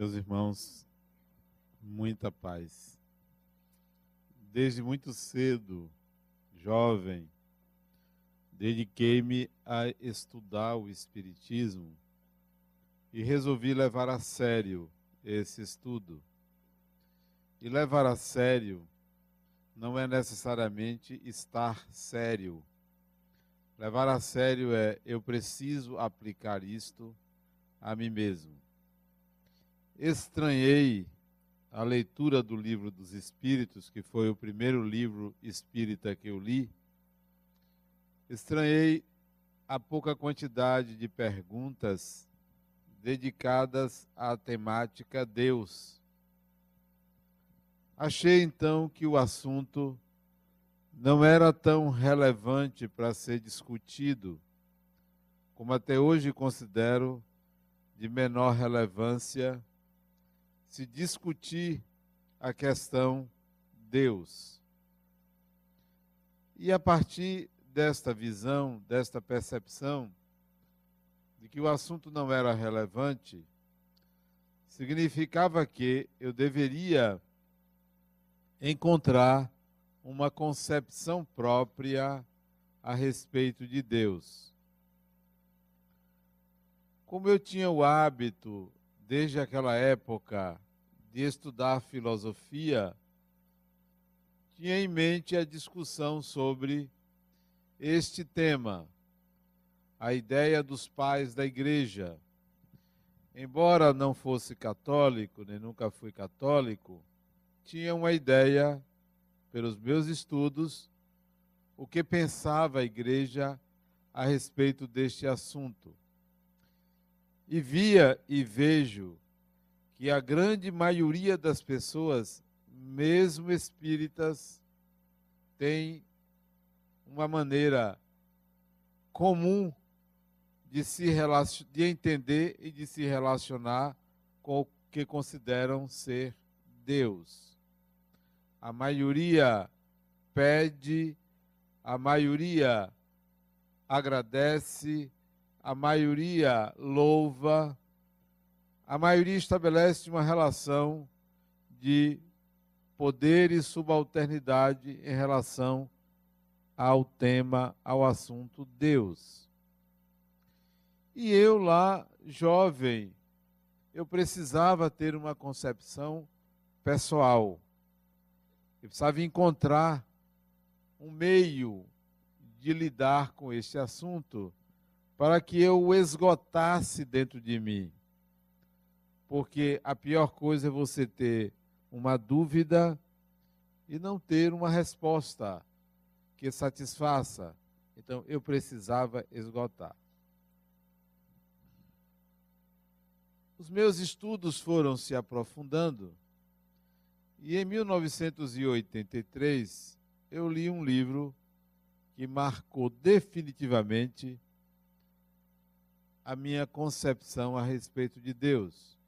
Meus irmãos, muita paz. Desde muito cedo, jovem, dediquei-me a estudar o Espiritismo e resolvi levar a sério esse estudo. E levar a sério não é necessariamente estar sério. Levar a sério é eu preciso aplicar isto a mim mesmo. Estranhei a leitura do livro dos Espíritos, que foi o primeiro livro espírita que eu li. Estranhei a pouca quantidade de perguntas dedicadas à temática Deus. Achei então que o assunto não era tão relevante para ser discutido, como até hoje considero de menor relevância se discutir a questão Deus. E a partir desta visão, desta percepção, de que o assunto não era relevante, significava que eu deveria encontrar uma concepção própria a respeito de Deus. Como eu tinha o hábito, desde aquela época, de estudar filosofia, tinha em mente a discussão sobre este tema a ideia dos pais da igreja. Embora não fosse católico, nem nunca fui católico, tinha uma ideia, pelos meus estudos, o que pensava a igreja a respeito deste assunto. E via e vejo que a grande maioria das pessoas, mesmo espíritas, tem uma maneira comum de se de entender e de se relacionar com o que consideram ser Deus. A maioria pede, a maioria agradece, a maioria louva, a maioria estabelece uma relação de poder e subalternidade em relação ao tema, ao assunto Deus. E eu lá, jovem, eu precisava ter uma concepção pessoal. Eu precisava encontrar um meio de lidar com este assunto para que eu o esgotasse dentro de mim. Porque a pior coisa é você ter uma dúvida e não ter uma resposta que satisfaça. Então eu precisava esgotar. Os meus estudos foram se aprofundando e em 1983 eu li um livro que marcou definitivamente a minha concepção a respeito de Deus.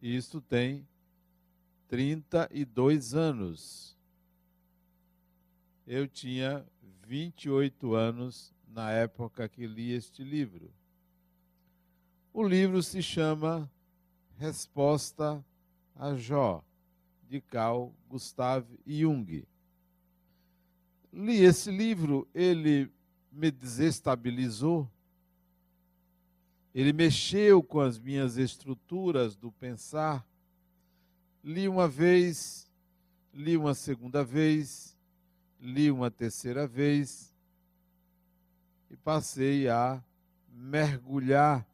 E isso tem 32 anos. Eu tinha 28 anos na época que li este livro. O livro se chama Resposta a Jó, de Carl Gustav Jung. Li esse livro, ele me desestabilizou, ele mexeu com as minhas estruturas do pensar. Li uma vez, li uma segunda vez, li uma terceira vez e passei a mergulhar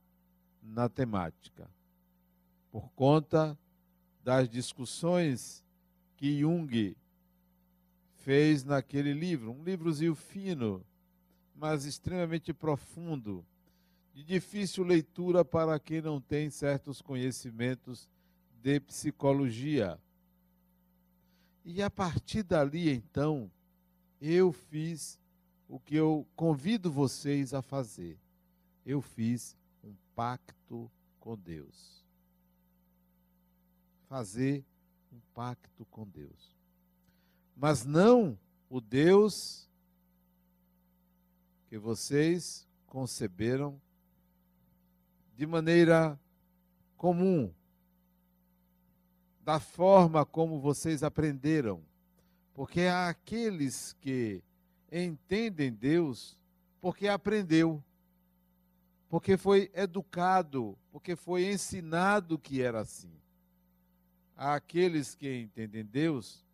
na temática por conta das discussões que Jung fez naquele livro, um livrozinho fino, mas extremamente profundo, de difícil leitura para quem não tem certos conhecimentos de psicologia. E a partir dali, então, eu fiz o que eu convido vocês a fazer. Eu fiz um pacto com Deus fazer um pacto com Deus. Mas não o Deus que vocês conceberam de maneira comum, da forma como vocês aprenderam. Porque há aqueles que entendem Deus porque aprendeu, porque foi educado, porque foi ensinado que era assim. Há aqueles que entendem Deus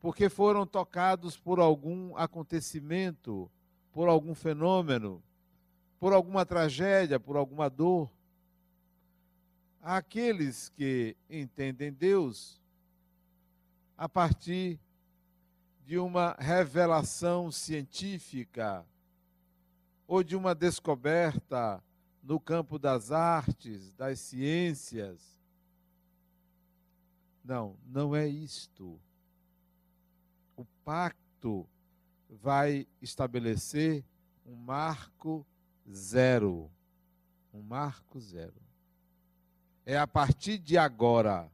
porque foram tocados por algum acontecimento, por algum fenômeno, por alguma tragédia, por alguma dor. Aqueles que entendem Deus a partir de uma revelação científica ou de uma descoberta no campo das artes, das ciências. Não, não é isto o pacto vai estabelecer um marco zero. Um marco zero. É a partir de agora.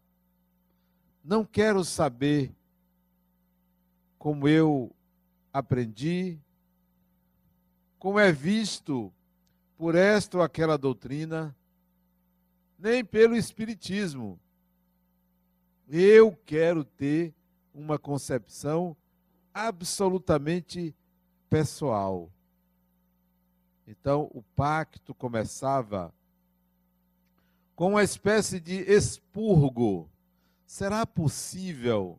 Não quero saber como eu aprendi, como é visto por esta ou aquela doutrina, nem pelo Espiritismo. Eu quero ter uma concepção absolutamente pessoal. Então, o pacto começava com uma espécie de expurgo. Será possível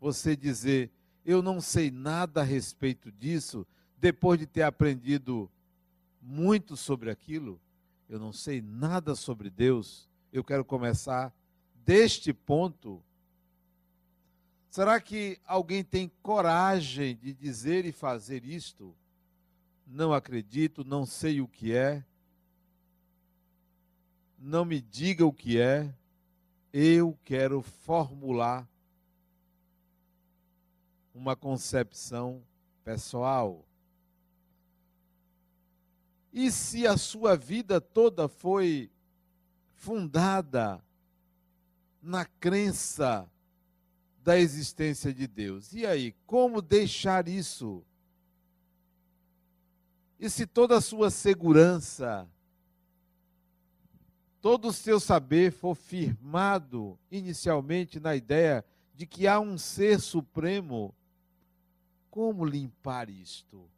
você dizer, eu não sei nada a respeito disso, depois de ter aprendido muito sobre aquilo? Eu não sei nada sobre Deus. Eu quero começar deste ponto Será que alguém tem coragem de dizer e fazer isto? Não acredito, não sei o que é. Não me diga o que é. Eu quero formular uma concepção pessoal. E se a sua vida toda foi fundada na crença da existência de Deus. E aí, como deixar isso? E se toda a sua segurança, todo o seu saber for firmado inicialmente na ideia de que há um ser supremo, como limpar isto?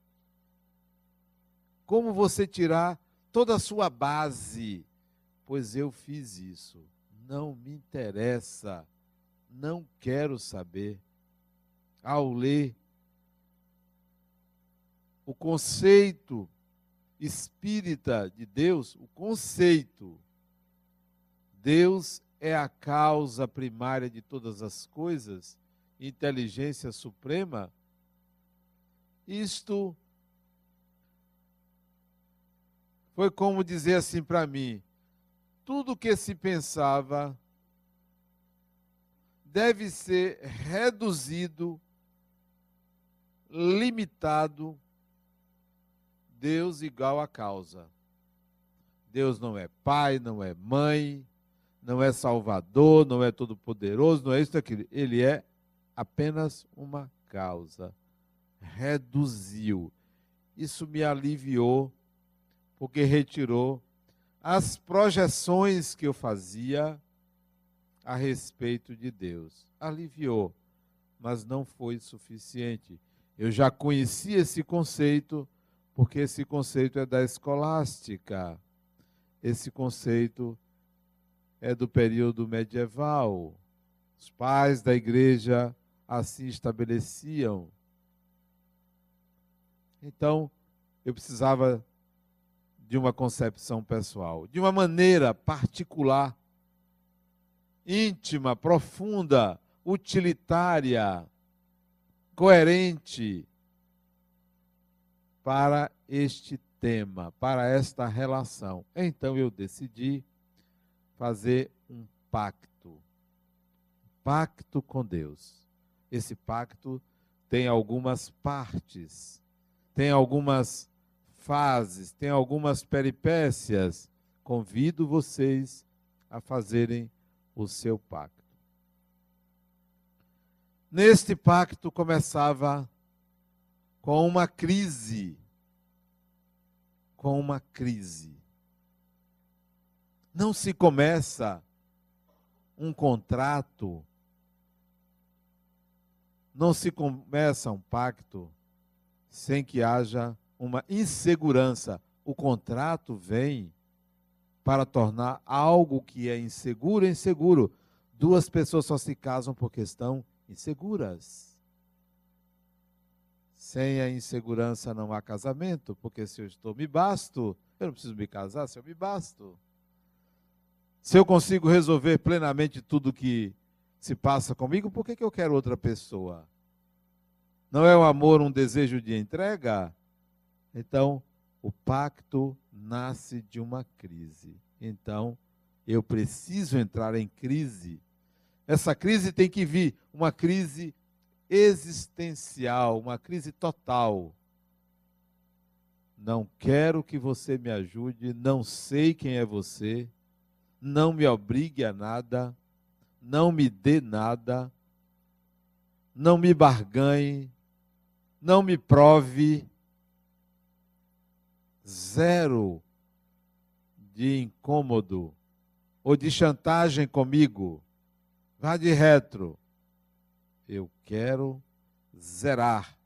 Como você tirar toda a sua base? Pois eu fiz isso. Não me interessa não quero saber. Ao ler o conceito espírita de Deus, o conceito, Deus é a causa primária de todas as coisas, inteligência suprema, isto foi como dizer assim para mim: tudo que se pensava deve ser reduzido, limitado, Deus igual a causa. Deus não é pai, não é mãe, não é salvador, não é todo-poderoso, não é isso aquilo. Ele é apenas uma causa. Reduziu. Isso me aliviou, porque retirou as projeções que eu fazia a respeito de Deus. Aliviou, mas não foi suficiente. Eu já conheci esse conceito, porque esse conceito é da escolástica. Esse conceito é do período medieval. Os pais da igreja assim estabeleciam. Então, eu precisava de uma concepção pessoal, de uma maneira particular íntima, profunda, utilitária, coerente para este tema, para esta relação. Então eu decidi fazer um pacto. Pacto com Deus. Esse pacto tem algumas partes, tem algumas fases, tem algumas peripécias. Convido vocês a fazerem o seu pacto. Neste pacto começava com uma crise. Com uma crise. Não se começa um contrato, não se começa um pacto sem que haja uma insegurança. O contrato vem para tornar algo que é inseguro inseguro. Duas pessoas só se casam porque estão inseguras. Sem a insegurança não há casamento, porque se eu estou me basto, eu não preciso me casar se eu me basto. Se eu consigo resolver plenamente tudo que se passa comigo, por que, que eu quero outra pessoa? Não é o amor um desejo de entrega? Então, o pacto nasce de uma crise. Então, eu preciso entrar em crise. Essa crise tem que vir, uma crise existencial, uma crise total. Não quero que você me ajude, não sei quem é você, não me obrigue a nada, não me dê nada, não me barganhe, não me prove. Zero de incômodo ou de chantagem comigo. Vá de retro. Eu quero zerar.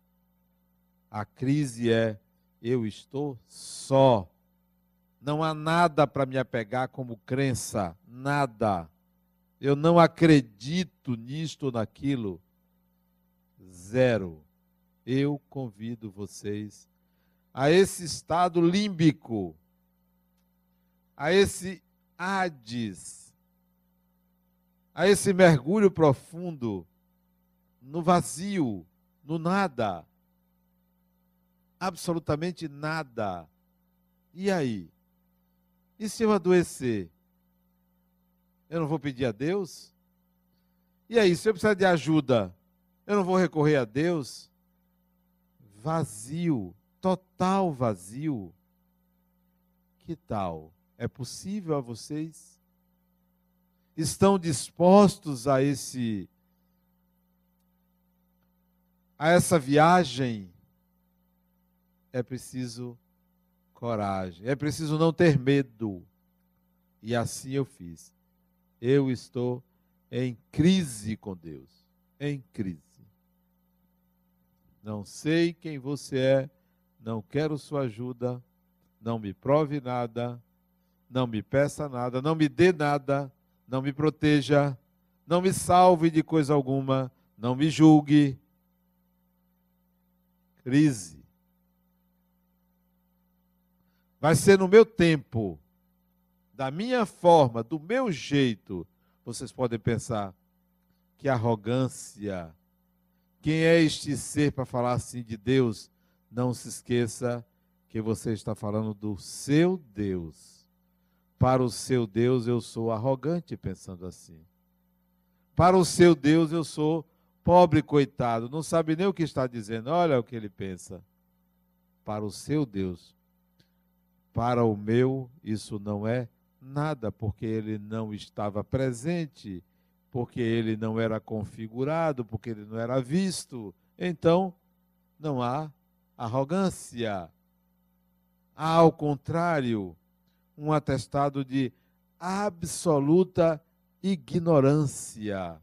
A crise é eu estou só. Não há nada para me apegar como crença, nada. Eu não acredito nisto ou naquilo. Zero. Eu convido vocês a esse estado límbico, a esse Hades, a esse mergulho profundo no vazio, no nada absolutamente nada. E aí? E se eu adoecer? Eu não vou pedir a Deus? E aí, se eu precisar de ajuda, eu não vou recorrer a Deus? Vazio, total vazio. Que tal? É possível a vocês? Estão dispostos a esse a essa viagem é preciso coragem, é preciso não ter medo. E assim eu fiz. Eu estou em crise com Deus, em crise. Não sei quem você é, não quero sua ajuda, não me prove nada, não me peça nada, não me dê nada, não me proteja, não me salve de coisa alguma, não me julgue. Crise. Vai ser no meu tempo, da minha forma, do meu jeito. Vocês podem pensar que arrogância. Quem é este ser para falar assim de Deus? Não se esqueça que você está falando do seu Deus. Para o seu Deus eu sou arrogante pensando assim. Para o seu Deus eu sou pobre coitado, não sabe nem o que está dizendo. Olha o que ele pensa. Para o seu Deus para o meu, isso não é nada, porque ele não estava presente, porque ele não era configurado, porque ele não era visto. Então, não há arrogância. Há, ao contrário, um atestado de absoluta ignorância,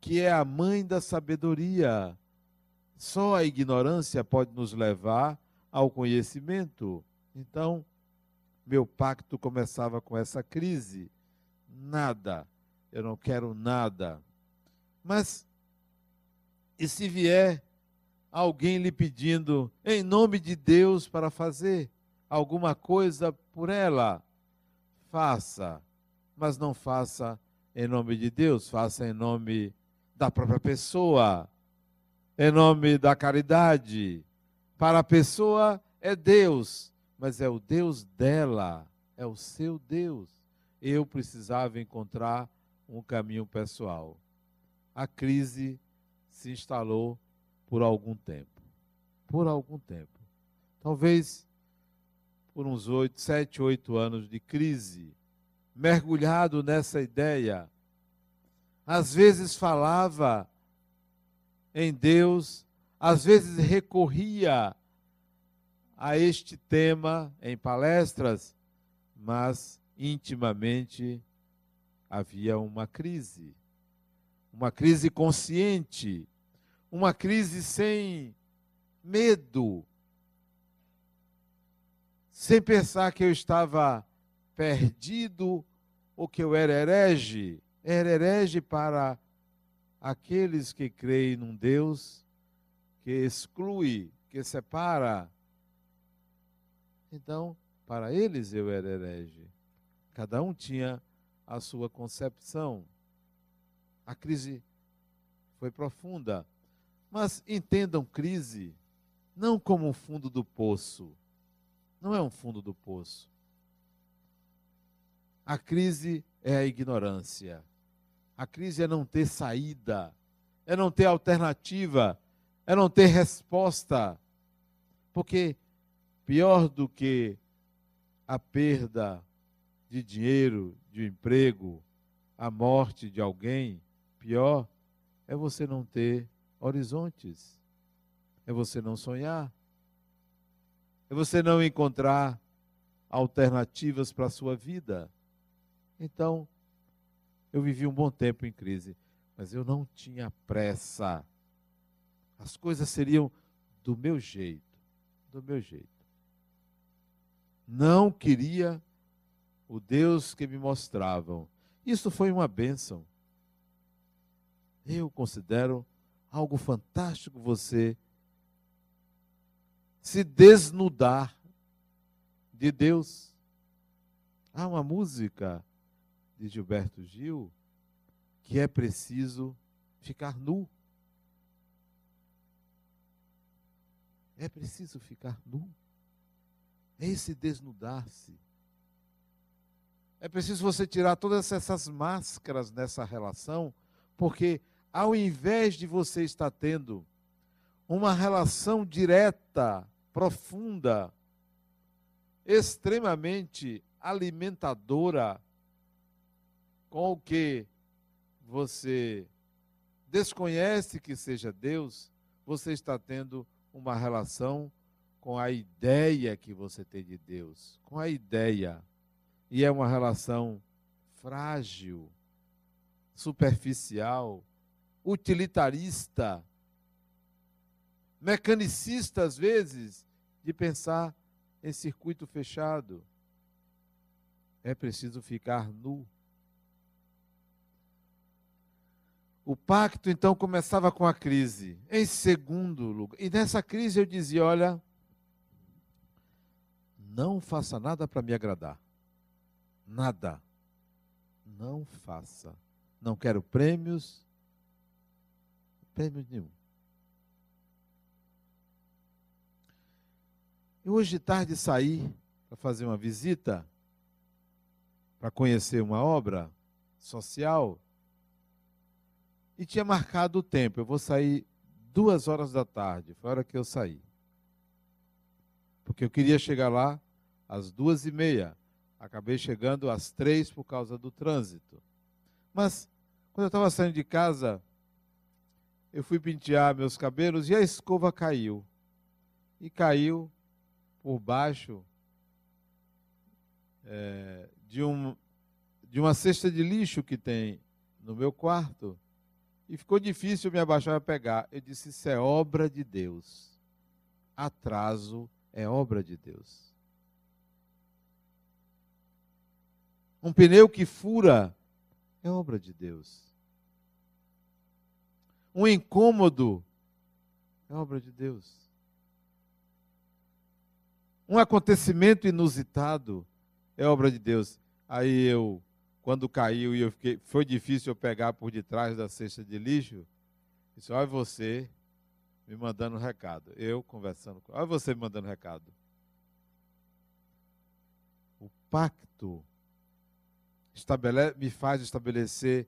que é a mãe da sabedoria. Só a ignorância pode nos levar ao conhecimento. Então, meu pacto começava com essa crise. Nada, eu não quero nada. Mas, e se vier alguém lhe pedindo, em nome de Deus, para fazer alguma coisa por ela? Faça, mas não faça em nome de Deus, faça em nome da própria pessoa, em nome da caridade. Para a pessoa é Deus, mas é o Deus dela, é o seu Deus. Eu precisava encontrar um caminho pessoal. A crise se instalou por algum tempo. Por algum tempo. Talvez por uns oito, sete, oito anos de crise, mergulhado nessa ideia. Às vezes falava em Deus, às vezes recorria a este tema em palestras, mas intimamente havia uma crise. Uma crise consciente, uma crise sem medo, sem pensar que eu estava perdido ou que eu era herege. Era herege para aqueles que creem num Deus que exclui, que separa. Então, para eles eu era herege. Cada um tinha a sua concepção. A crise foi profunda. Mas entendam crise não como um fundo do poço. Não é um fundo do poço. A crise é a ignorância. A crise é não ter saída, é não ter alternativa, é não ter resposta. Porque pior do que a perda de dinheiro, de emprego, a morte de alguém, pior é você não ter horizontes, é você não sonhar, é você não encontrar alternativas para a sua vida. Então, eu vivi um bom tempo em crise, mas eu não tinha pressa. As coisas seriam do meu jeito, do meu jeito. Não queria o Deus que me mostravam. Isso foi uma bênção. Eu considero algo fantástico você se desnudar de Deus. Há uma música de Gilberto Gil, que é preciso ficar nu. É preciso ficar nu. É esse desnudar-se. É preciso você tirar todas essas máscaras nessa relação, porque ao invés de você estar tendo uma relação direta, profunda, extremamente alimentadora com o que você desconhece que seja Deus, você está tendo uma relação com a ideia que você tem de Deus, com a ideia. E é uma relação frágil, superficial, utilitarista, mecanicista às vezes, de pensar em circuito fechado. É preciso ficar nu O pacto então começava com a crise. Em segundo lugar, e nessa crise eu dizia: olha, não faça nada para me agradar. Nada. Não faça. Não quero prêmios. Prêmio nenhum. E hoje de tarde saí para fazer uma visita, para conhecer uma obra social e tinha marcado o tempo. Eu vou sair duas horas da tarde. Foi a hora que eu saí. Porque eu queria chegar lá às duas e meia. Acabei chegando às três por causa do trânsito. Mas, quando eu estava saindo de casa, eu fui pentear meus cabelos e a escova caiu. E caiu por baixo é, de, um, de uma cesta de lixo que tem no meu quarto e ficou difícil me abaixar para pegar. Eu disse: Isso é obra de Deus. Atraso é obra de Deus. Um pneu que fura é obra de Deus. Um incômodo é obra de Deus. Um acontecimento inusitado é obra de Deus. Aí eu quando caiu e eu fiquei, foi difícil eu pegar por detrás da cesta de lixo, disse, olha você me mandando um recado. Eu conversando com. Olha você me mandando um recado. O pacto me faz estabelecer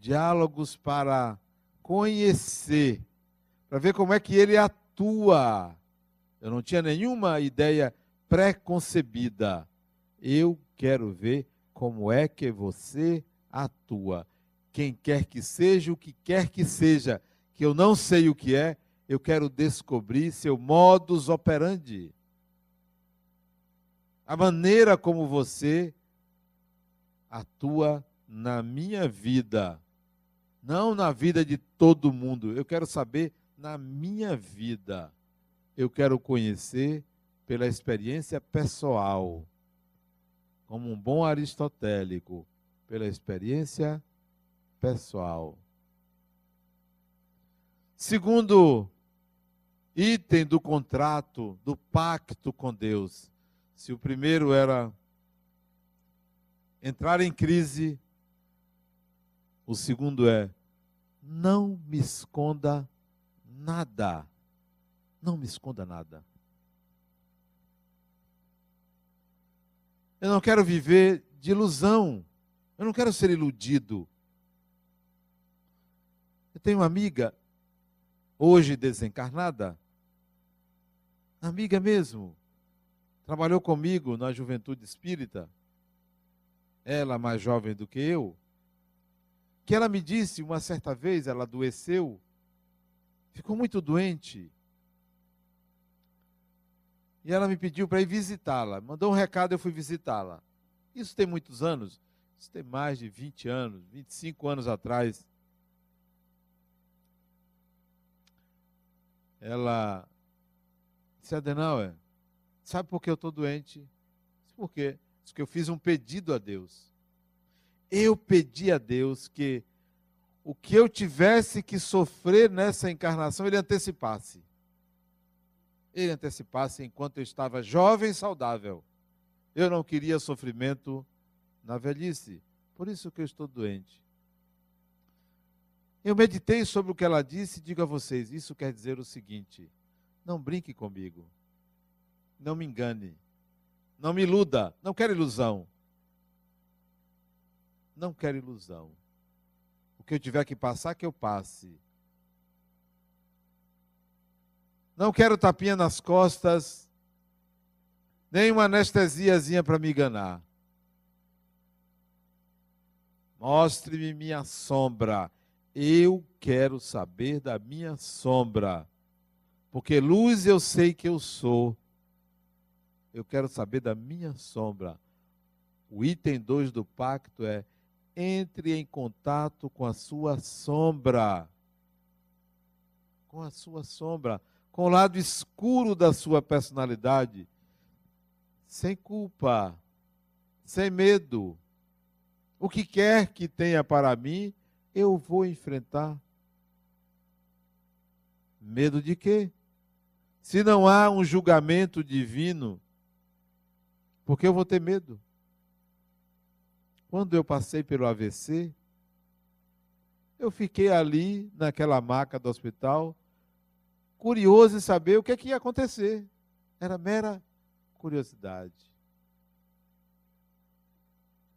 diálogos para conhecer, para ver como é que ele atua. Eu não tinha nenhuma ideia pré-concebida. Eu quero ver como é que você atua. Quem quer que seja, o que quer que seja, que eu não sei o que é, eu quero descobrir seu modus operandi. A maneira como você atua na minha vida, não na vida de todo mundo. Eu quero saber na minha vida. Eu quero conhecer pela experiência pessoal, como um bom aristotélico, pela experiência pessoal. Segundo item do contrato, do pacto com Deus. Se o primeiro era entrar em crise, o segundo é não me esconda nada. Não me esconda nada. Eu não quero viver de ilusão. Eu não quero ser iludido. Eu tenho uma amiga, hoje desencarnada, amiga mesmo, trabalhou comigo na juventude espírita, ela mais jovem do que eu, que ela me disse uma certa vez, ela adoeceu, ficou muito doente. E ela me pediu para ir visitá-la. Mandou um recado, eu fui visitá-la. Isso tem muitos anos. Isso tem mais de 20 anos, 25 anos atrás. Ela disse, Adenauer, sabe por que eu estou doente? Por quê? Porque eu fiz um pedido a Deus eu pedi a Deus que o que eu tivesse que sofrer nessa encarnação, ele antecipasse. Ele antecipasse enquanto eu estava jovem e saudável. Eu não queria sofrimento na velhice. Por isso que eu estou doente. Eu meditei sobre o que ela disse e digo a vocês: isso quer dizer o seguinte: não brinque comigo. Não me engane. Não me iluda. Não quero ilusão. Não quero ilusão. O que eu tiver que passar, que eu passe. Não quero tapinha nas costas, nem uma anestesiazinha para me enganar. Mostre-me minha sombra. Eu quero saber da minha sombra. Porque luz eu sei que eu sou. Eu quero saber da minha sombra. O item 2 do pacto é entre em contato com a sua sombra. Com a sua sombra, com o lado escuro da sua personalidade, sem culpa, sem medo. O que quer que tenha para mim, eu vou enfrentar. Medo de quê? Se não há um julgamento divino, por que eu vou ter medo? Quando eu passei pelo AVC, eu fiquei ali naquela maca do hospital, curioso em saber o que, é que ia acontecer. Era mera curiosidade.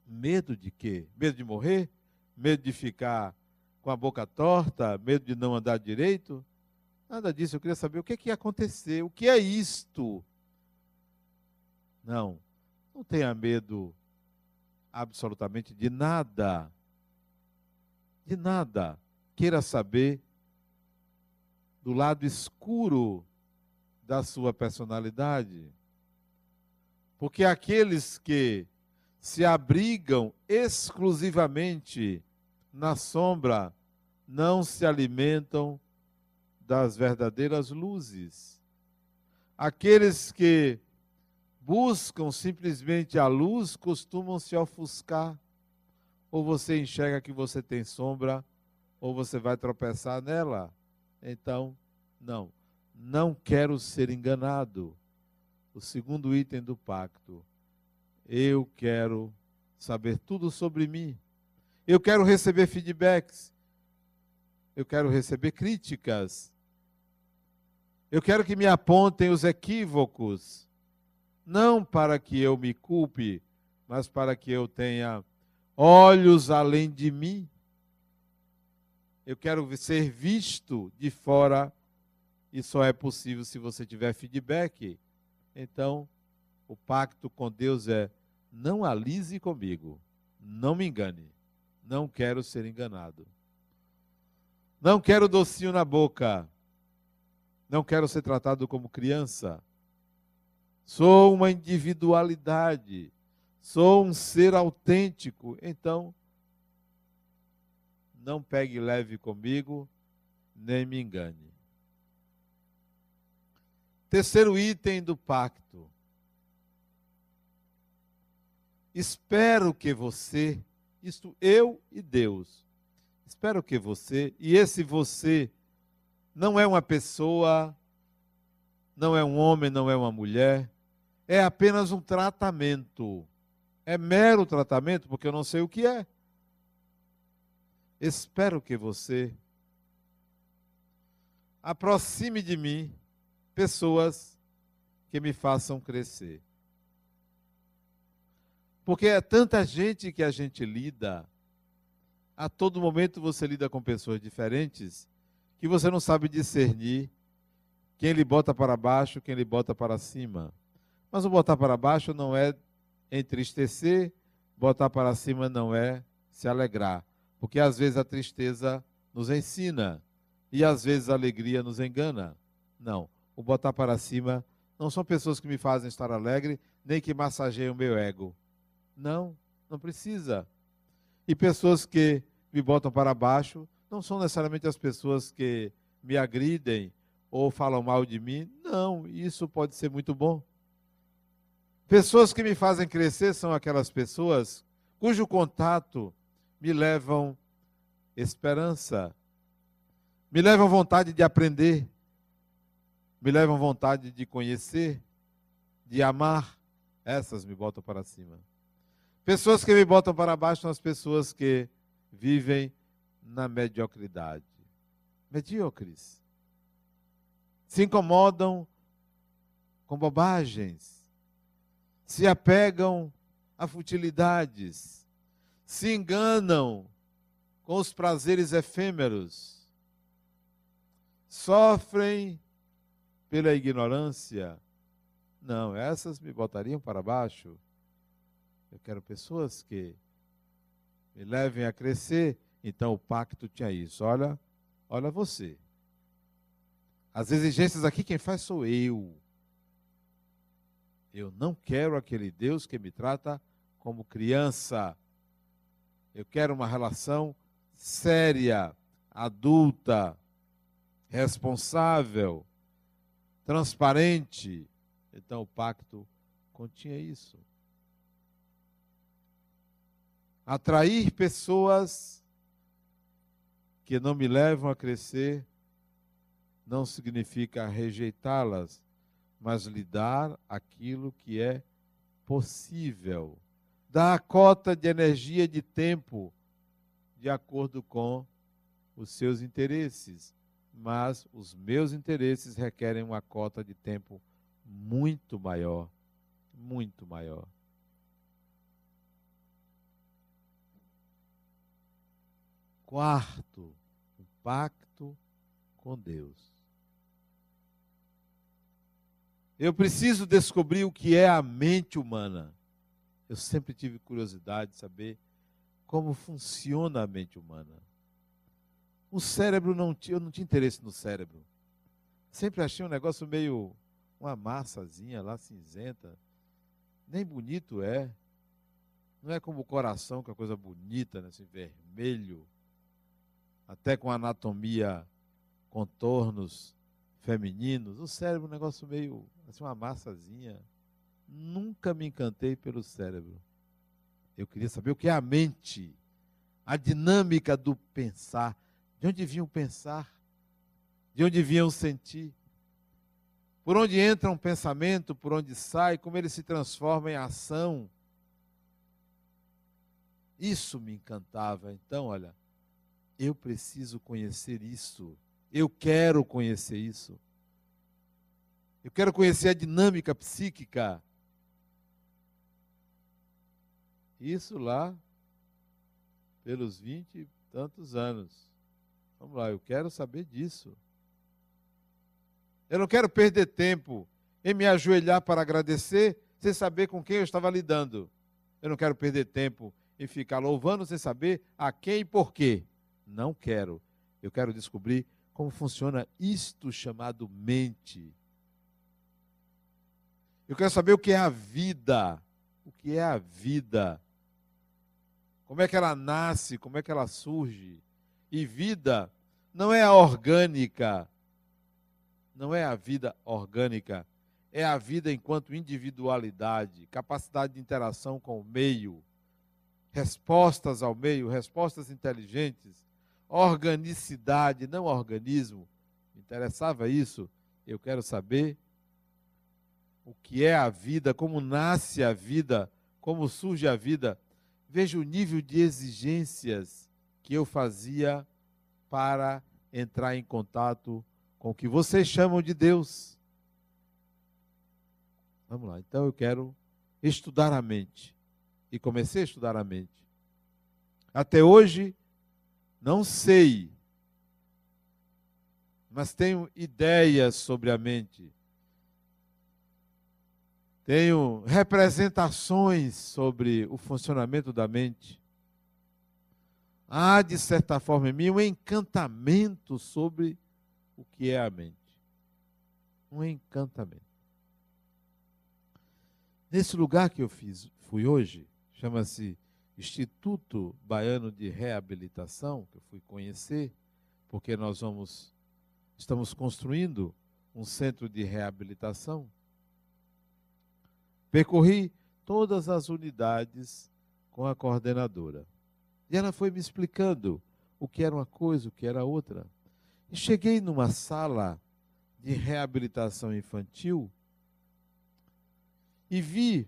Medo de quê? Medo de morrer? Medo de ficar com a boca torta? Medo de não andar direito? Nada disso. Eu queria saber o que, é que ia acontecer. O que é isto? Não. Não tenha medo absolutamente de nada. De nada. Queira saber do lado escuro da sua personalidade. Porque aqueles que se abrigam exclusivamente na sombra não se alimentam das verdadeiras luzes. Aqueles que buscam simplesmente a luz costumam se ofuscar. Ou você enxerga que você tem sombra, ou você vai tropeçar nela. Então, não. Não quero ser enganado. O segundo item do pacto. Eu quero saber tudo sobre mim. Eu quero receber feedbacks. Eu quero receber críticas. Eu quero que me apontem os equívocos não para que eu me culpe, mas para que eu tenha olhos além de mim. Eu quero ser visto de fora e só é possível se você tiver feedback. Então, o pacto com Deus é: não alise comigo, não me engane, não quero ser enganado. Não quero docinho na boca, não quero ser tratado como criança. Sou uma individualidade. Sou um ser autêntico. Então, não pegue leve comigo, nem me engane. Terceiro item do pacto. Espero que você, isto eu e Deus, espero que você, e esse você não é uma pessoa, não é um homem, não é uma mulher, é apenas um tratamento. É mero tratamento, porque eu não sei o que é. Espero que você aproxime de mim pessoas que me façam crescer. Porque é tanta gente que a gente lida, a todo momento você lida com pessoas diferentes, que você não sabe discernir quem lhe bota para baixo, quem lhe bota para cima. Mas o botar para baixo não é entristecer, botar para cima não é se alegrar. Porque às vezes a tristeza nos ensina e às vezes a alegria nos engana. Não. O botar para cima não são pessoas que me fazem estar alegre, nem que massageiam o meu ego. Não, não precisa. E pessoas que me botam para baixo não são necessariamente as pessoas que me agridem ou falam mal de mim. Não, isso pode ser muito bom. Pessoas que me fazem crescer são aquelas pessoas cujo contato me levam esperança, me levam vontade de aprender, me levam vontade de conhecer, de amar. Essas me botam para cima. Pessoas que me botam para baixo são as pessoas que vivem na mediocridade. Medíocres. Se incomodam com bobagens. Se apegam a futilidades. Se enganam com os prazeres efêmeros. Sofrem pela ignorância. Não, essas me botariam para baixo. Eu quero pessoas que me levem a crescer. Então o pacto tinha isso. Olha, olha você. As exigências aqui quem faz sou eu. Eu não quero aquele Deus que me trata como criança. Eu quero uma relação séria, adulta, responsável, transparente. Então o pacto continha isso atrair pessoas que não me levam a crescer não significa rejeitá-las, mas lhe dar aquilo que é possível. Dar a cota de energia de tempo de acordo com os seus interesses. Mas os meus interesses requerem uma cota de tempo muito maior, muito maior. Quarto, um pacto com Deus. Eu preciso descobrir o que é a mente humana. Eu sempre tive curiosidade de saber como funciona a mente humana. O cérebro não tinha, eu não tinha interesse no cérebro. Sempre achei um negócio meio uma massazinha lá cinzenta. Nem bonito é. Não é como o coração, que é coisa bonita, né, assim, vermelho até com anatomia, contornos femininos. O cérebro é um negócio meio, assim, uma massazinha. Nunca me encantei pelo cérebro. Eu queria saber o que é a mente, a dinâmica do pensar. De onde vinha o pensar? De onde vinha o sentir? Por onde entra um pensamento, por onde sai, como ele se transforma em ação. Isso me encantava. Então, olha, eu preciso conhecer isso. Eu quero conhecer isso. Eu quero conhecer a dinâmica psíquica. Isso lá pelos vinte e tantos anos. Vamos lá, eu quero saber disso. Eu não quero perder tempo em me ajoelhar para agradecer sem saber com quem eu estava lidando. Eu não quero perder tempo em ficar louvando sem saber a quem e por quê. Não quero. Eu quero descobrir como funciona isto chamado mente. Eu quero saber o que é a vida. O que é a vida? Como é que ela nasce? Como é que ela surge? E vida não é a orgânica, não é a vida orgânica, é a vida enquanto individualidade, capacidade de interação com o meio, respostas ao meio, respostas inteligentes, organicidade, não organismo. Me interessava isso. Eu quero saber o que é a vida, como nasce a vida, como surge a vida. Veja o nível de exigências que eu fazia para entrar em contato com o que vocês chamam de Deus. Vamos lá, então eu quero estudar a mente. E comecei a estudar a mente. Até hoje, não sei, mas tenho ideias sobre a mente. Tenho representações sobre o funcionamento da mente. Há, de certa forma, em mim um encantamento sobre o que é a mente. Um encantamento. Nesse lugar que eu fiz, fui hoje, chama-se Instituto Baiano de Reabilitação, que eu fui conhecer, porque nós vamos estamos construindo um centro de reabilitação. Percorri todas as unidades com a coordenadora. E ela foi me explicando o que era uma coisa, o que era outra. E cheguei numa sala de reabilitação infantil e vi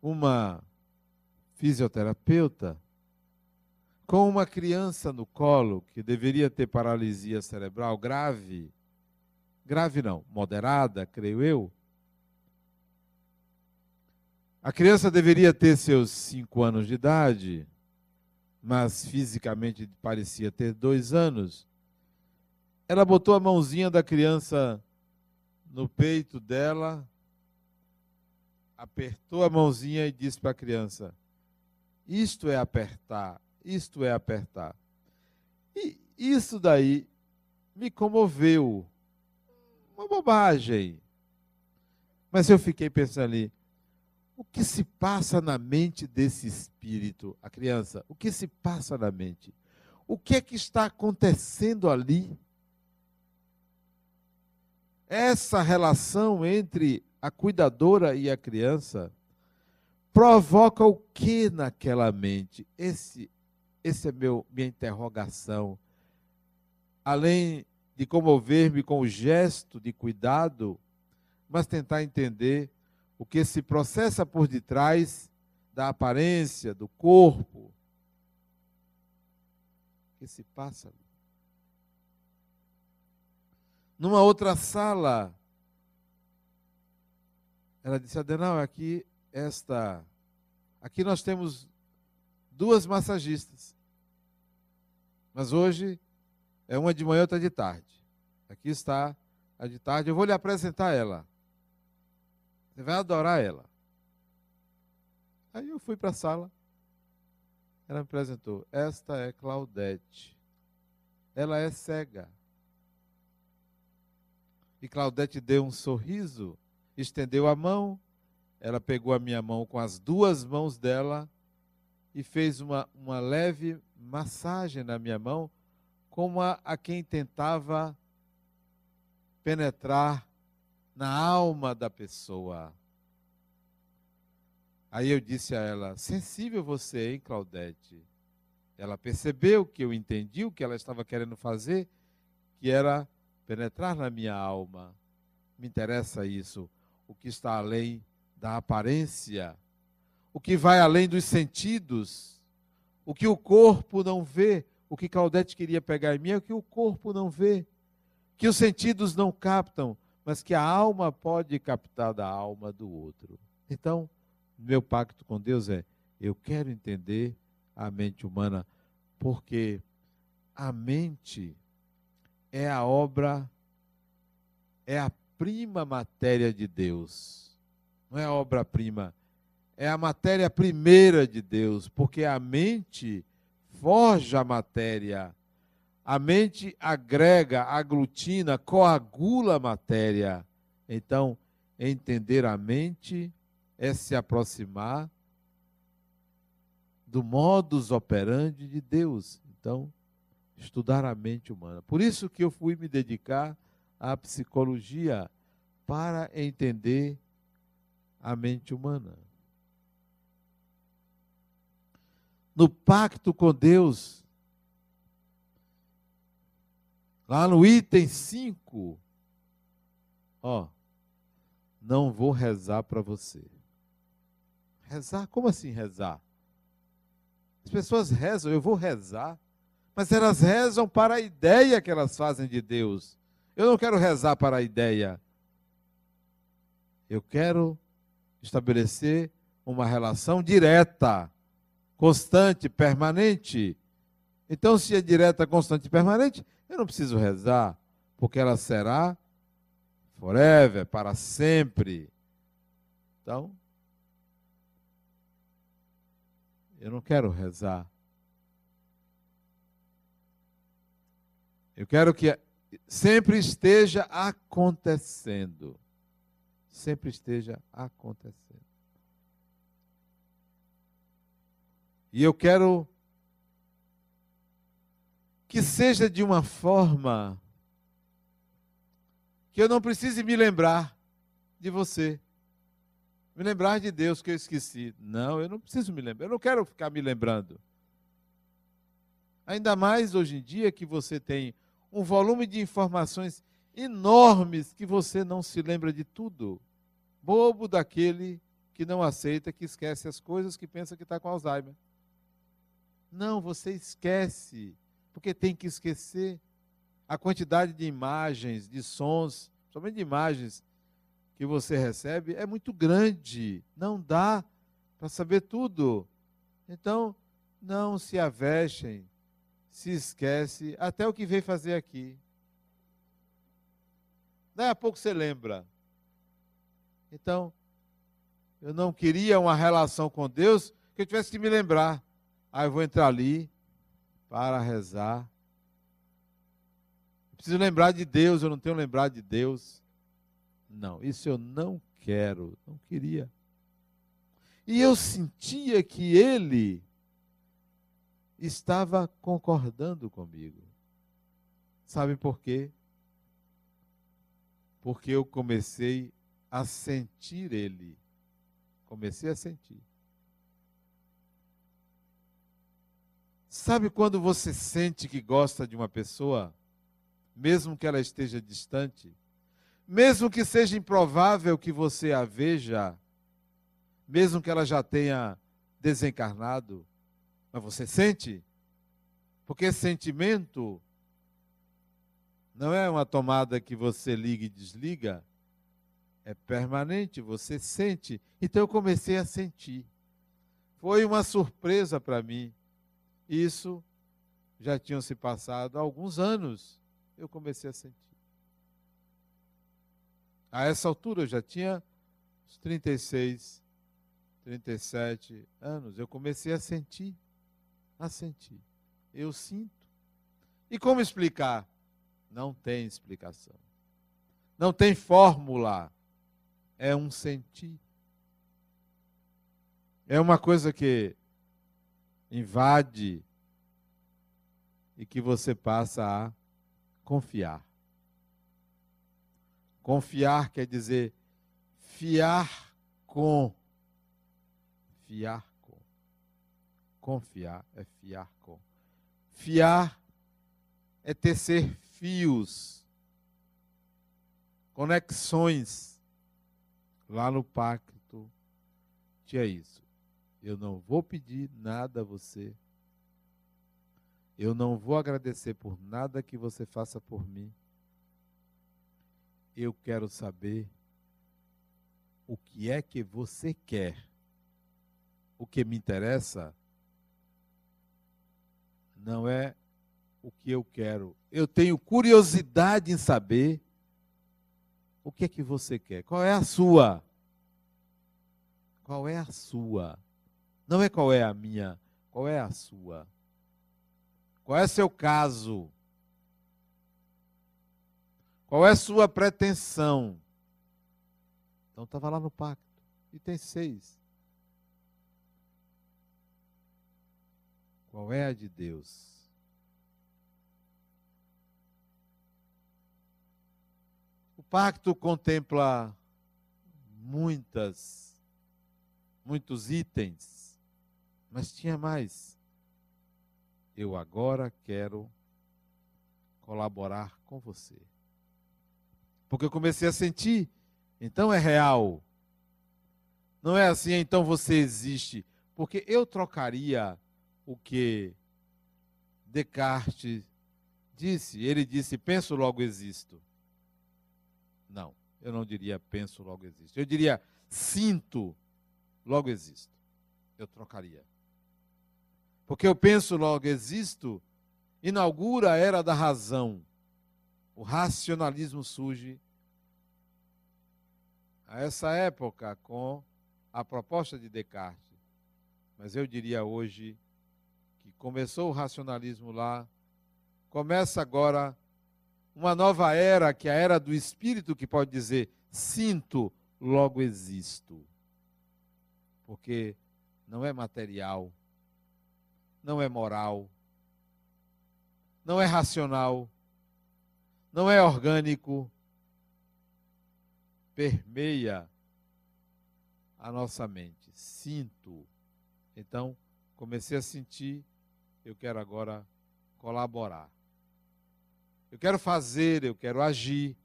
uma fisioterapeuta com uma criança no colo que deveria ter paralisia cerebral grave, grave não, moderada, creio eu. A criança deveria ter seus cinco anos de idade, mas fisicamente parecia ter dois anos. Ela botou a mãozinha da criança no peito dela apertou a mãozinha e disse para a criança: Isto é apertar, isto é apertar. E isso daí me comoveu. Uma bobagem. Mas eu fiquei pensando ali: o que se passa na mente desse espírito, a criança? O que se passa na mente? O que é que está acontecendo ali? Essa relação entre a cuidadora e a criança, provoca o que naquela mente? Esse, esse é meu, minha interrogação. Além de comover-me com o gesto de cuidado, mas tentar entender o que se processa por detrás da aparência, do corpo. O que se passa? Numa outra sala, ela disse, Adenal, aqui esta. Aqui nós temos duas massagistas. Mas hoje é uma de manhã outra de tarde. Aqui está a de tarde. Eu vou lhe apresentar ela. Você vai adorar ela. Aí eu fui para a sala. Ela me apresentou. Esta é Claudete. Ela é cega. E Claudete deu um sorriso estendeu a mão, ela pegou a minha mão com as duas mãos dela e fez uma, uma leve massagem na minha mão, como a, a quem tentava penetrar na alma da pessoa. Aí eu disse a ela: sensível você, hein, Claudete? Ela percebeu que eu entendi o que ela estava querendo fazer, que era penetrar na minha alma. Me interessa isso o que está além da aparência, o que vai além dos sentidos, o que o corpo não vê. O que Claudete queria pegar em mim é o que o corpo não vê, que os sentidos não captam, mas que a alma pode captar da alma do outro. Então, meu pacto com Deus é: eu quero entender a mente humana, porque a mente é a obra, é a prima matéria de Deus. Não é a obra-prima, é a matéria primeira de Deus, porque a mente forja a matéria. A mente agrega, aglutina, coagula a matéria. Então, entender a mente é se aproximar do modus operandi de Deus. Então, estudar a mente humana. Por isso que eu fui me dedicar à psicologia para entender a mente humana. No pacto com Deus, lá no item 5, ó, não vou rezar para você. Rezar? Como assim rezar? As pessoas rezam, eu vou rezar, mas elas rezam para a ideia que elas fazem de Deus. Eu não quero rezar para a ideia. Eu quero estabelecer uma relação direta, constante, permanente. Então, se é direta, constante e permanente, eu não preciso rezar, porque ela será forever, para sempre. Então, eu não quero rezar. Eu quero que sempre esteja acontecendo. Sempre esteja acontecendo. E eu quero que seja de uma forma que eu não precise me lembrar de você. Me lembrar de Deus que eu esqueci. Não, eu não preciso me lembrar. Eu não quero ficar me lembrando. Ainda mais hoje em dia que você tem um volume de informações enormes que você não se lembra de tudo. Bobo daquele que não aceita, que esquece as coisas, que pensa que está com Alzheimer. Não, você esquece, porque tem que esquecer a quantidade de imagens, de sons, somente de imagens que você recebe é muito grande. Não dá para saber tudo. Então, não se avexem se esquece até o que veio fazer aqui. Daí a pouco você lembra. Então, eu não queria uma relação com Deus que eu tivesse que me lembrar. Ah, eu vou entrar ali para rezar. Eu preciso lembrar de Deus, eu não tenho lembrado de Deus. Não, isso eu não quero, não queria. E eu sentia que ele estava concordando comigo. Sabe por quê? Porque eu comecei a sentir ele. Comecei a sentir. Sabe quando você sente que gosta de uma pessoa, mesmo que ela esteja distante, mesmo que seja improvável que você a veja, mesmo que ela já tenha desencarnado, mas você sente? Porque sentimento não é uma tomada que você liga e desliga, é permanente, você sente. Então eu comecei a sentir. Foi uma surpresa para mim. Isso já tinham se passado alguns anos. Eu comecei a sentir. A essa altura eu já tinha uns 36, 37 anos. Eu comecei a sentir a sentir. Eu sinto. E como explicar? Não tem explicação. Não tem fórmula. É um sentir. É uma coisa que invade e que você passa a confiar. Confiar quer dizer fiar com. Fiar Confiar é fiar com. Fiar é tecer fios, conexões. Lá no pacto tinha isso. Eu não vou pedir nada a você. Eu não vou agradecer por nada que você faça por mim. Eu quero saber o que é que você quer. O que me interessa não é o que eu quero. Eu tenho curiosidade em saber o que é que você quer. Qual é a sua? Qual é a sua? Não é qual é a minha, qual é a sua. Qual é seu caso? Qual é sua pretensão? Então estava lá no pacto. E tem seis. Qual é a de Deus? O pacto contempla muitas, muitos itens mas tinha mais. Eu agora quero colaborar com você. Porque eu comecei a sentir, então é real. Não é assim, então você existe. Porque eu trocaria o que Descartes disse. Ele disse: penso, logo existo. Não, eu não diria penso, logo existo. Eu diria sinto, logo existo. Eu trocaria. Porque eu penso, logo existo, inaugura a era da razão. O racionalismo surge a essa época com a proposta de Descartes. Mas eu diria hoje que começou o racionalismo lá, começa agora uma nova era, que é a era do espírito, que pode dizer: sinto, logo existo. Porque não é material, não é moral, não é racional, não é orgânico, permeia a nossa mente. Sinto. Então, comecei a sentir, eu quero agora colaborar. Eu quero fazer, eu quero agir,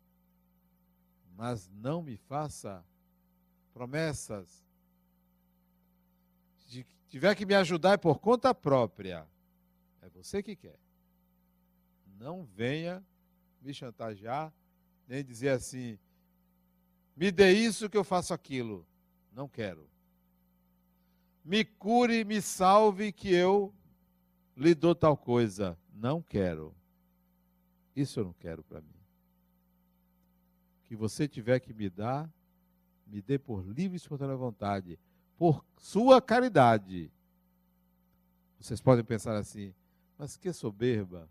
mas não me faça promessas. Tiver que me ajudar é por conta própria. É você que quer. Não venha me chantagear, nem dizer assim: me dê isso que eu faço aquilo. Não quero. Me cure, me salve que eu lhe dou tal coisa. Não quero. Isso eu não quero para mim. Que você tiver que me dar, me dê por livre e espontânea vontade, por sua caridade. Vocês podem pensar assim, mas que soberba,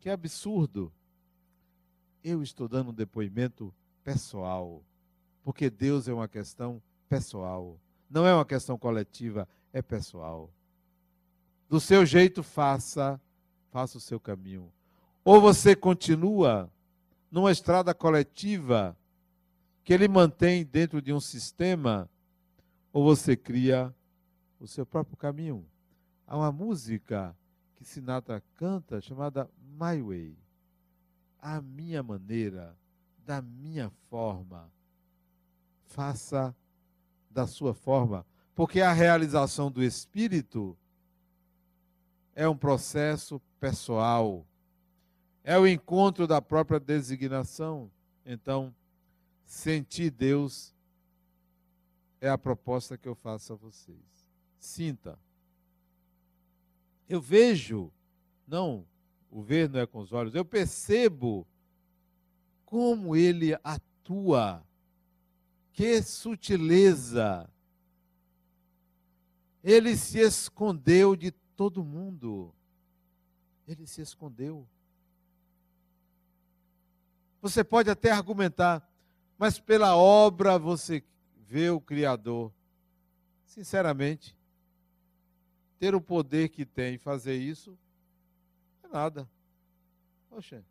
que absurdo. Eu estou dando um depoimento pessoal, porque Deus é uma questão pessoal, não é uma questão coletiva, é pessoal. Do seu jeito, faça, faça o seu caminho. Ou você continua numa estrada coletiva que ele mantém dentro de um sistema, ou você cria o seu próprio caminho. Há uma música que Sinatra canta chamada My Way. A minha maneira, da minha forma. Faça da sua forma, porque a realização do espírito é um processo pessoal é o encontro da própria designação. Então, sentir Deus é a proposta que eu faço a vocês. Sinta. Eu vejo, não, o ver não é com os olhos, eu percebo como ele atua. Que sutileza! Ele se escondeu de todo mundo. Ele se escondeu. Você pode até argumentar, mas pela obra você vê o Criador. Sinceramente, ter o poder que tem fazer isso é nada. Poxa,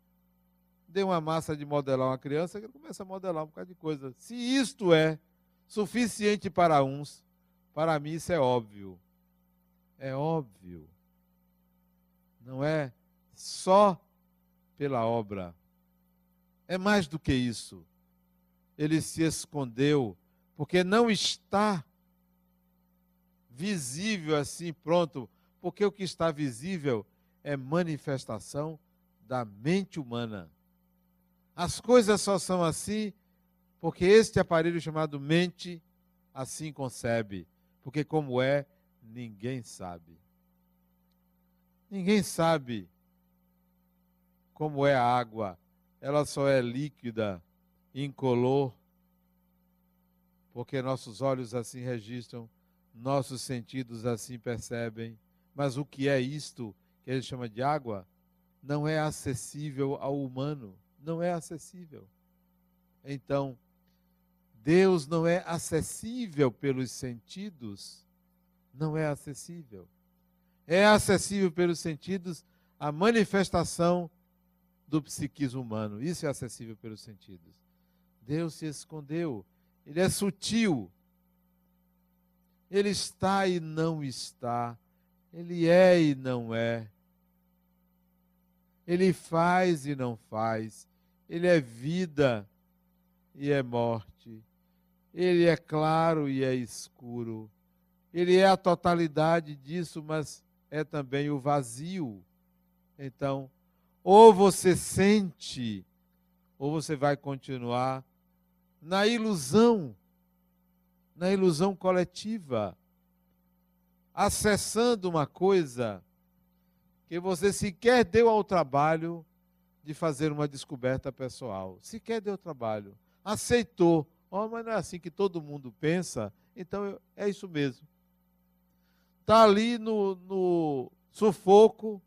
dê uma massa de modelar uma criança que começa a modelar um bocado de coisa. Se isto é suficiente para uns, para mim isso é óbvio. É óbvio. Não é só pela obra é mais do que isso. Ele se escondeu, porque não está visível assim, pronto, porque o que está visível é manifestação da mente humana. As coisas só são assim porque este aparelho chamado mente assim concebe. Porque, como é, ninguém sabe. Ninguém sabe como é a água ela só é líquida, incolor, porque nossos olhos assim registram, nossos sentidos assim percebem. Mas o que é isto que gente chama de água não é acessível ao humano, não é acessível. Então, Deus não é acessível pelos sentidos, não é acessível. É acessível pelos sentidos a manifestação do psiquismo humano. Isso é acessível pelos sentidos. Deus se escondeu. Ele é sutil. Ele está e não está. Ele é e não é. Ele faz e não faz. Ele é vida e é morte. Ele é claro e é escuro. Ele é a totalidade disso, mas é também o vazio. Então, ou você sente, ou você vai continuar na ilusão, na ilusão coletiva, acessando uma coisa que você sequer deu ao trabalho de fazer uma descoberta pessoal. Sequer deu trabalho. Aceitou. Oh, mas não é assim que todo mundo pensa. Então é isso mesmo. Está ali no, no sufoco,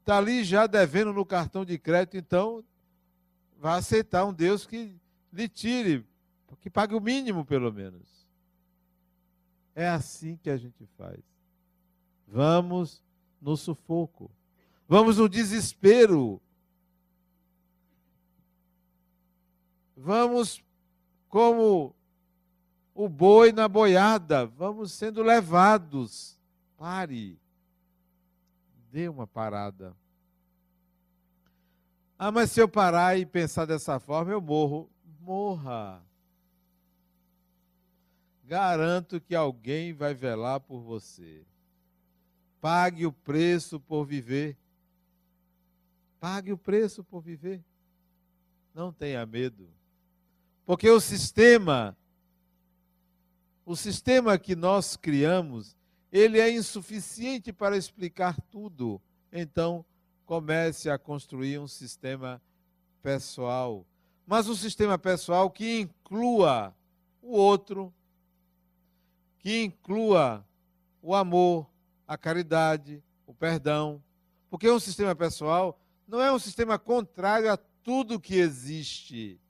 está ali já devendo no cartão de crédito, então vai aceitar um Deus que lhe tire, que pague o mínimo pelo menos. É assim que a gente faz. Vamos no sufoco. Vamos no desespero. Vamos como o boi na boiada, vamos sendo levados. Pare. Dê uma parada. Ah, mas se eu parar e pensar dessa forma, eu morro. Morra. Garanto que alguém vai velar por você. Pague o preço por viver. Pague o preço por viver. Não tenha medo. Porque o sistema, o sistema que nós criamos, ele é insuficiente para explicar tudo. Então, comece a construir um sistema pessoal. Mas um sistema pessoal que inclua o outro, que inclua o amor, a caridade, o perdão. Porque um sistema pessoal não é um sistema contrário a tudo que existe.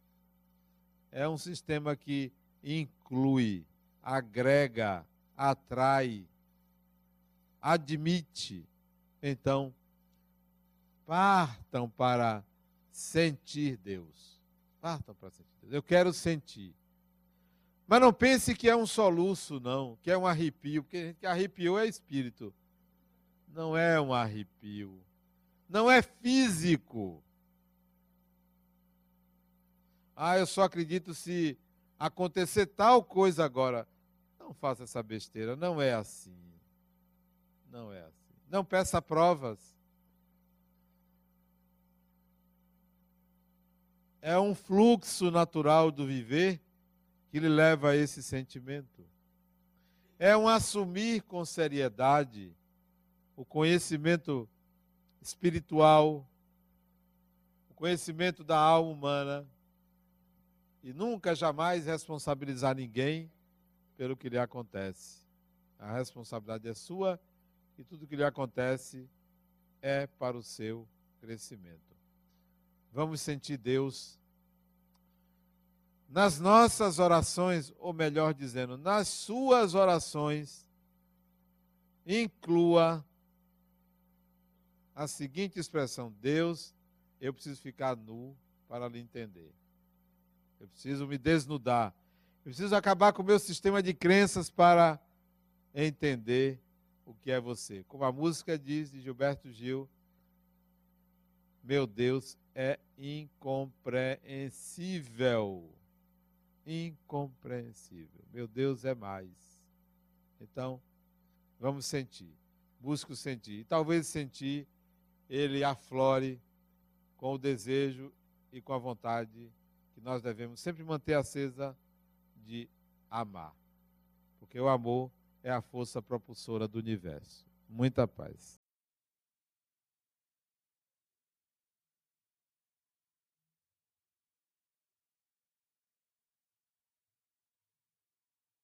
É um sistema que inclui, agrega, atrai, admite. Então, partam para sentir Deus. Partam para sentir. Eu quero sentir. Mas não pense que é um soluço, não, que é um arrepio, porque arrepiou é espírito. Não é um arrepio não é físico. Ah, eu só acredito se acontecer tal coisa agora. Não faça essa besteira, não é assim. Não é assim. Não peça provas. É um fluxo natural do viver que lhe leva a esse sentimento. É um assumir com seriedade o conhecimento espiritual, o conhecimento da alma humana e nunca jamais responsabilizar ninguém pelo que lhe acontece. A responsabilidade é sua e tudo que lhe acontece é para o seu crescimento. Vamos sentir Deus nas nossas orações, ou melhor dizendo, nas suas orações, inclua a seguinte expressão: Deus, eu preciso ficar nu para lhe entender. Eu preciso me desnudar. Eu preciso acabar com o meu sistema de crenças para entender o que é você. Como a música diz de Gilberto Gil, meu Deus é incompreensível. Incompreensível. Meu Deus é mais. Então, vamos sentir. Busco sentir. E talvez sentir ele aflore com o desejo e com a vontade que nós devemos sempre manter acesa de amar. Porque o amor é a força propulsora do universo. Muita paz.